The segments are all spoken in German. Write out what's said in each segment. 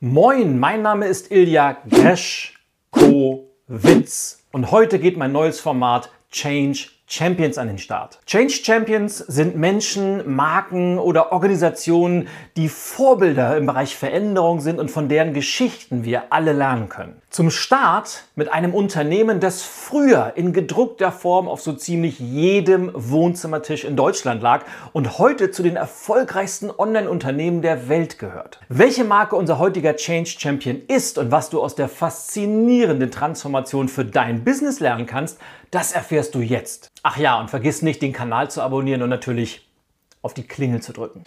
Moin, mein Name ist Ilja Greschkowitz. Und heute geht mein neues Format Change Champions an den Start. Change Champions sind Menschen, Marken oder Organisationen, die Vorbilder im Bereich Veränderung sind und von deren Geschichten wir alle lernen können. Zum Start mit einem Unternehmen, das früher in gedruckter Form auf so ziemlich jedem Wohnzimmertisch in Deutschland lag und heute zu den erfolgreichsten Online-Unternehmen der Welt gehört. Welche Marke unser heutiger Change Champion ist und was du aus der faszinierenden Transformation für dein Business lernen kannst, das erfährst du jetzt. Ach ja, und vergiss nicht, den Kanal zu abonnieren und natürlich auf die Klingel zu drücken.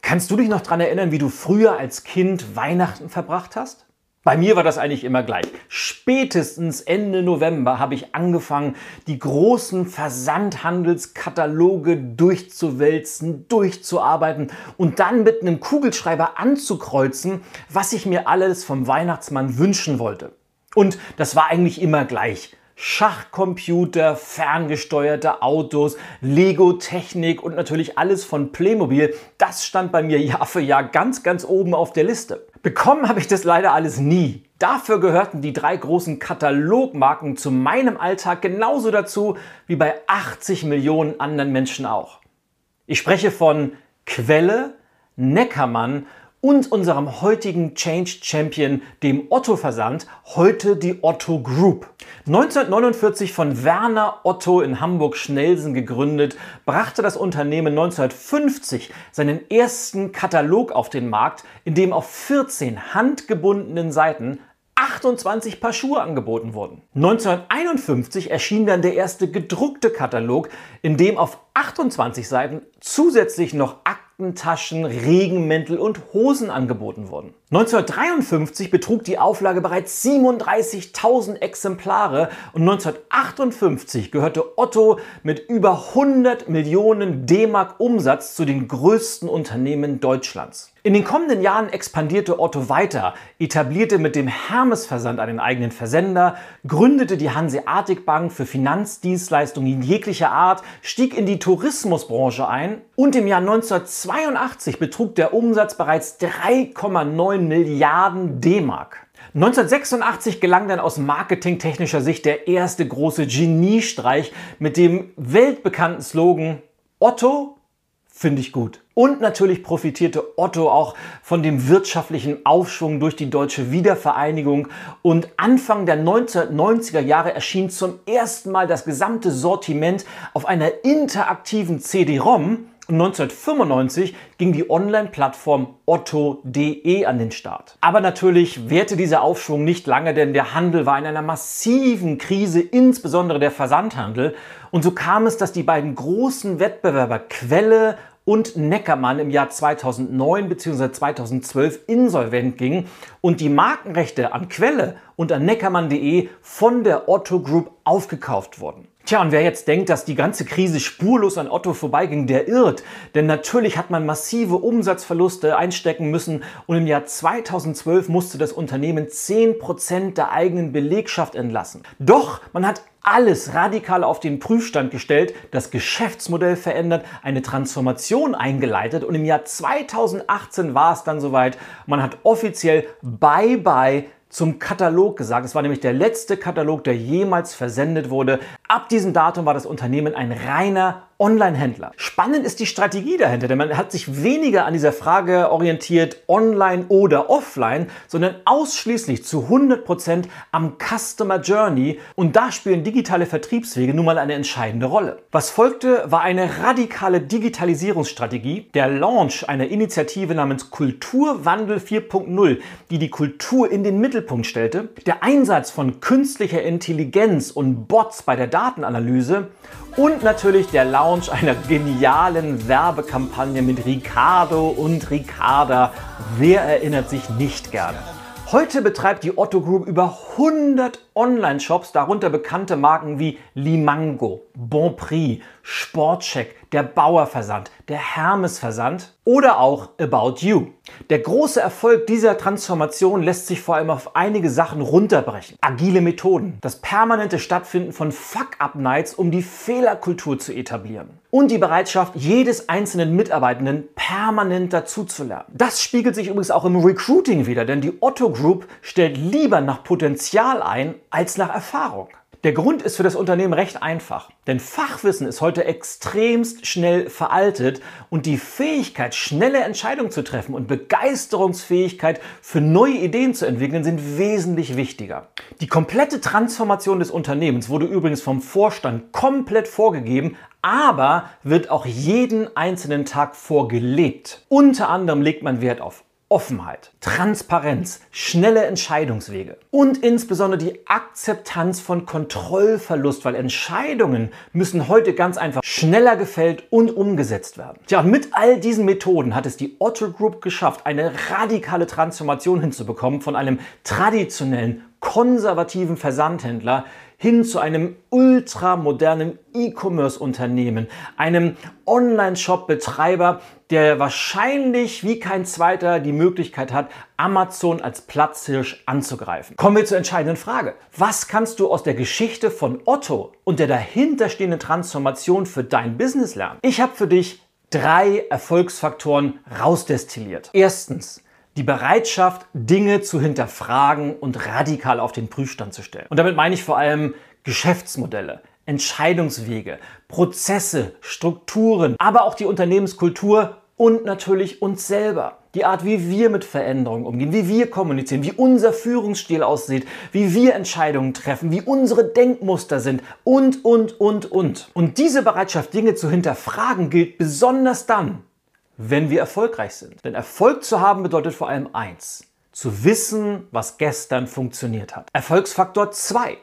Kannst du dich noch daran erinnern, wie du früher als Kind Weihnachten verbracht hast? Bei mir war das eigentlich immer gleich. Spätestens Ende November habe ich angefangen, die großen Versandhandelskataloge durchzuwälzen, durchzuarbeiten und dann mit einem Kugelschreiber anzukreuzen, was ich mir alles vom Weihnachtsmann wünschen wollte. Und das war eigentlich immer gleich. Schachcomputer, ferngesteuerte Autos, Lego-Technik und natürlich alles von Playmobil. Das stand bei mir Jahr für Jahr ganz, ganz oben auf der Liste. Bekommen habe ich das leider alles nie. Dafür gehörten die drei großen Katalogmarken zu meinem Alltag genauso dazu wie bei 80 Millionen anderen Menschen auch. Ich spreche von Quelle, Neckermann und unserem heutigen Change Champion, dem Otto Versand, heute die Otto Group. 1949 von Werner Otto in Hamburg-Schnelsen gegründet, brachte das Unternehmen 1950 seinen ersten Katalog auf den Markt, in dem auf 14 handgebundenen Seiten 28 Paar Schuhe angeboten wurden. 1951 erschien dann der erste gedruckte Katalog, in dem auf 28 Seiten zusätzlich noch Akten Taschen, Regenmäntel und Hosen angeboten wurden. 1953 betrug die Auflage bereits 37.000 Exemplare und 1958 gehörte Otto mit über 100 Millionen D-Mark Umsatz zu den größten Unternehmen Deutschlands. In den kommenden Jahren expandierte Otto weiter, etablierte mit dem Hermes-Versand einen eigenen Versender, gründete die Hanseatic Bank für Finanzdienstleistungen jeglicher Art, stieg in die Tourismusbranche ein und im Jahr 1982 betrug der Umsatz bereits 3,9 Milliarden D-Mark. 1986 gelang dann aus marketingtechnischer Sicht der erste große Geniestreich mit dem weltbekannten Slogan Otto finde ich gut. Und natürlich profitierte Otto auch von dem wirtschaftlichen Aufschwung durch die deutsche Wiedervereinigung. Und Anfang der 1990er Jahre erschien zum ersten Mal das gesamte Sortiment auf einer interaktiven CD-ROM. Und 1995 ging die Online-Plattform otto.de an den Start. Aber natürlich währte dieser Aufschwung nicht lange, denn der Handel war in einer massiven Krise, insbesondere der Versandhandel. Und so kam es, dass die beiden großen Wettbewerber Quelle und Neckermann im Jahr 2009 bzw. 2012 insolvent ging und die Markenrechte an Quelle und an neckermann.de von der Otto Group aufgekauft wurden. Tja, und wer jetzt denkt, dass die ganze Krise spurlos an Otto vorbeiging, der irrt. Denn natürlich hat man massive Umsatzverluste einstecken müssen und im Jahr 2012 musste das Unternehmen 10% der eigenen Belegschaft entlassen. Doch man hat alles radikal auf den Prüfstand gestellt, das Geschäftsmodell verändert, eine Transformation eingeleitet und im Jahr 2018 war es dann soweit. Man hat offiziell Bye-bye zum Katalog gesagt. Es war nämlich der letzte Katalog, der jemals versendet wurde. Ab diesem Datum war das Unternehmen ein reiner Online-Händler. Spannend ist die Strategie dahinter, denn man hat sich weniger an dieser Frage orientiert, online oder offline, sondern ausschließlich zu 100 Prozent am Customer Journey und da spielen digitale Vertriebswege nun mal eine entscheidende Rolle. Was folgte, war eine radikale Digitalisierungsstrategie, der Launch einer Initiative namens Kulturwandel 4.0, die die Kultur in den Mittelpunkt stellte, der Einsatz von künstlicher Intelligenz und Bots bei der Datenanalyse und natürlich der Launch einer genialen Werbekampagne mit Ricardo und Ricarda. Wer erinnert sich nicht gerne? Heute betreibt die Otto Group über 100 Online-Shops, darunter bekannte Marken wie Limango, Bonprix, Sportcheck, der Bauer Versand, der Hermes Versand oder auch About You. Der große Erfolg dieser Transformation lässt sich vor allem auf einige Sachen runterbrechen. Agile Methoden, das permanente Stattfinden von Fuck-Up-Nights, um die Fehlerkultur zu etablieren. Und die Bereitschaft jedes einzelnen Mitarbeitenden permanent dazuzulernen. Das spiegelt sich übrigens auch im Recruiting wieder, denn die Otto Group stellt lieber nach Potenzial ein als nach Erfahrung. Der Grund ist für das Unternehmen recht einfach, denn Fachwissen ist heute extremst schnell veraltet und die Fähigkeit, schnelle Entscheidungen zu treffen und Begeisterungsfähigkeit für neue Ideen zu entwickeln, sind wesentlich wichtiger. Die komplette Transformation des Unternehmens wurde übrigens vom Vorstand komplett vorgegeben, aber wird auch jeden einzelnen Tag vorgelebt. Unter anderem legt man Wert auf Offenheit, Transparenz, schnelle Entscheidungswege und insbesondere die Akzeptanz von Kontrollverlust, weil Entscheidungen müssen heute ganz einfach schneller gefällt und umgesetzt werden. Tja, und mit all diesen Methoden hat es die Otto Group geschafft, eine radikale Transformation hinzubekommen von einem traditionellen, konservativen Versandhändler hin zu einem ultramodernen E-Commerce-Unternehmen, einem Online-Shop-Betreiber, der wahrscheinlich wie kein zweiter die Möglichkeit hat, Amazon als Platzhirsch anzugreifen. Kommen wir zur entscheidenden Frage. Was kannst du aus der Geschichte von Otto und der dahinterstehenden Transformation für dein Business lernen? Ich habe für dich drei Erfolgsfaktoren rausdestilliert. Erstens, die Bereitschaft, Dinge zu hinterfragen und radikal auf den Prüfstand zu stellen. Und damit meine ich vor allem Geschäftsmodelle, Entscheidungswege, Prozesse, Strukturen, aber auch die Unternehmenskultur und natürlich uns selber. Die Art, wie wir mit Veränderungen umgehen, wie wir kommunizieren, wie unser Führungsstil aussieht, wie wir Entscheidungen treffen, wie unsere Denkmuster sind und, und, und, und. Und diese Bereitschaft, Dinge zu hinterfragen, gilt besonders dann, wenn wir erfolgreich sind. Denn Erfolg zu haben bedeutet vor allem eins, zu wissen, was gestern funktioniert hat. Erfolgsfaktor 2.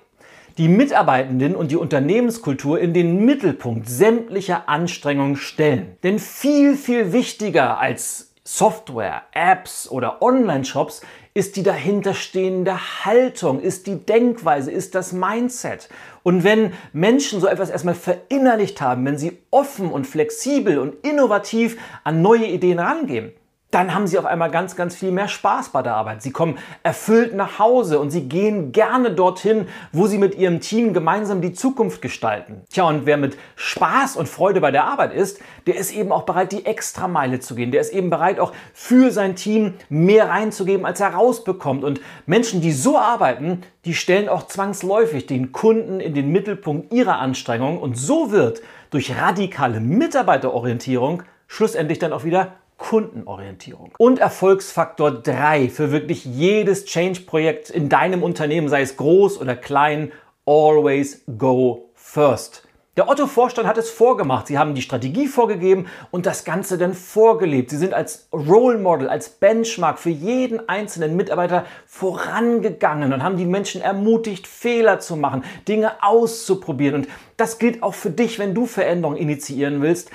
Die Mitarbeitenden und die Unternehmenskultur in den Mittelpunkt sämtlicher Anstrengungen stellen. Denn viel, viel wichtiger als Software, Apps oder Online-Shops ist die dahinterstehende Haltung, ist die Denkweise, ist das Mindset. Und wenn Menschen so etwas erstmal verinnerlicht haben, wenn sie offen und flexibel und innovativ an neue Ideen rangehen, dann haben sie auf einmal ganz, ganz viel mehr Spaß bei der Arbeit. Sie kommen erfüllt nach Hause und sie gehen gerne dorthin, wo sie mit ihrem Team gemeinsam die Zukunft gestalten. Tja, und wer mit Spaß und Freude bei der Arbeit ist, der ist eben auch bereit, die Extrameile zu gehen. Der ist eben bereit, auch für sein Team mehr reinzugeben, als er rausbekommt. Und Menschen, die so arbeiten, die stellen auch zwangsläufig den Kunden in den Mittelpunkt ihrer Anstrengungen. Und so wird durch radikale Mitarbeiterorientierung schlussendlich dann auch wieder Kundenorientierung. Und Erfolgsfaktor 3 für wirklich jedes Change-Projekt in deinem Unternehmen, sei es groß oder klein, always go first. Der Otto-Vorstand hat es vorgemacht. Sie haben die Strategie vorgegeben und das Ganze dann vorgelebt. Sie sind als Role Model, als Benchmark für jeden einzelnen Mitarbeiter vorangegangen und haben die Menschen ermutigt, Fehler zu machen, Dinge auszuprobieren. Und das gilt auch für dich, wenn du Veränderungen initiieren willst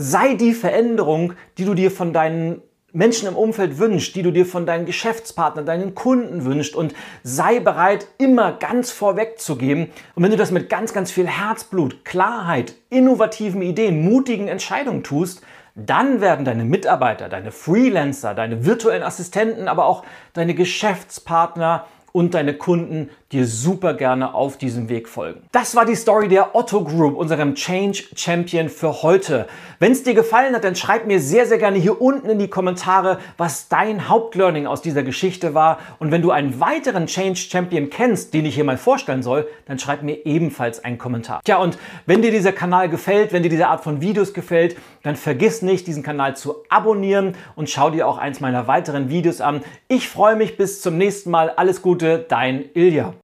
sei die Veränderung, die du dir von deinen Menschen im Umfeld wünschst, die du dir von deinen Geschäftspartnern, deinen Kunden wünschst und sei bereit, immer ganz vorweg zu geben. Und wenn du das mit ganz, ganz viel Herzblut, Klarheit, innovativen Ideen, mutigen Entscheidungen tust, dann werden deine Mitarbeiter, deine Freelancer, deine virtuellen Assistenten, aber auch deine Geschäftspartner und deine Kunden dir super gerne auf diesem Weg folgen. Das war die Story der Otto Group, unserem Change Champion für heute. Wenn es dir gefallen hat, dann schreib mir sehr, sehr gerne hier unten in die Kommentare, was dein Hauptlearning aus dieser Geschichte war. Und wenn du einen weiteren Change Champion kennst, den ich hier mal vorstellen soll, dann schreib mir ebenfalls einen Kommentar. Tja, und wenn dir dieser Kanal gefällt, wenn dir diese Art von Videos gefällt, dann vergiss nicht, diesen Kanal zu abonnieren und schau dir auch eins meiner weiteren Videos an. Ich freue mich bis zum nächsten Mal. Alles Gute, dein Ilja.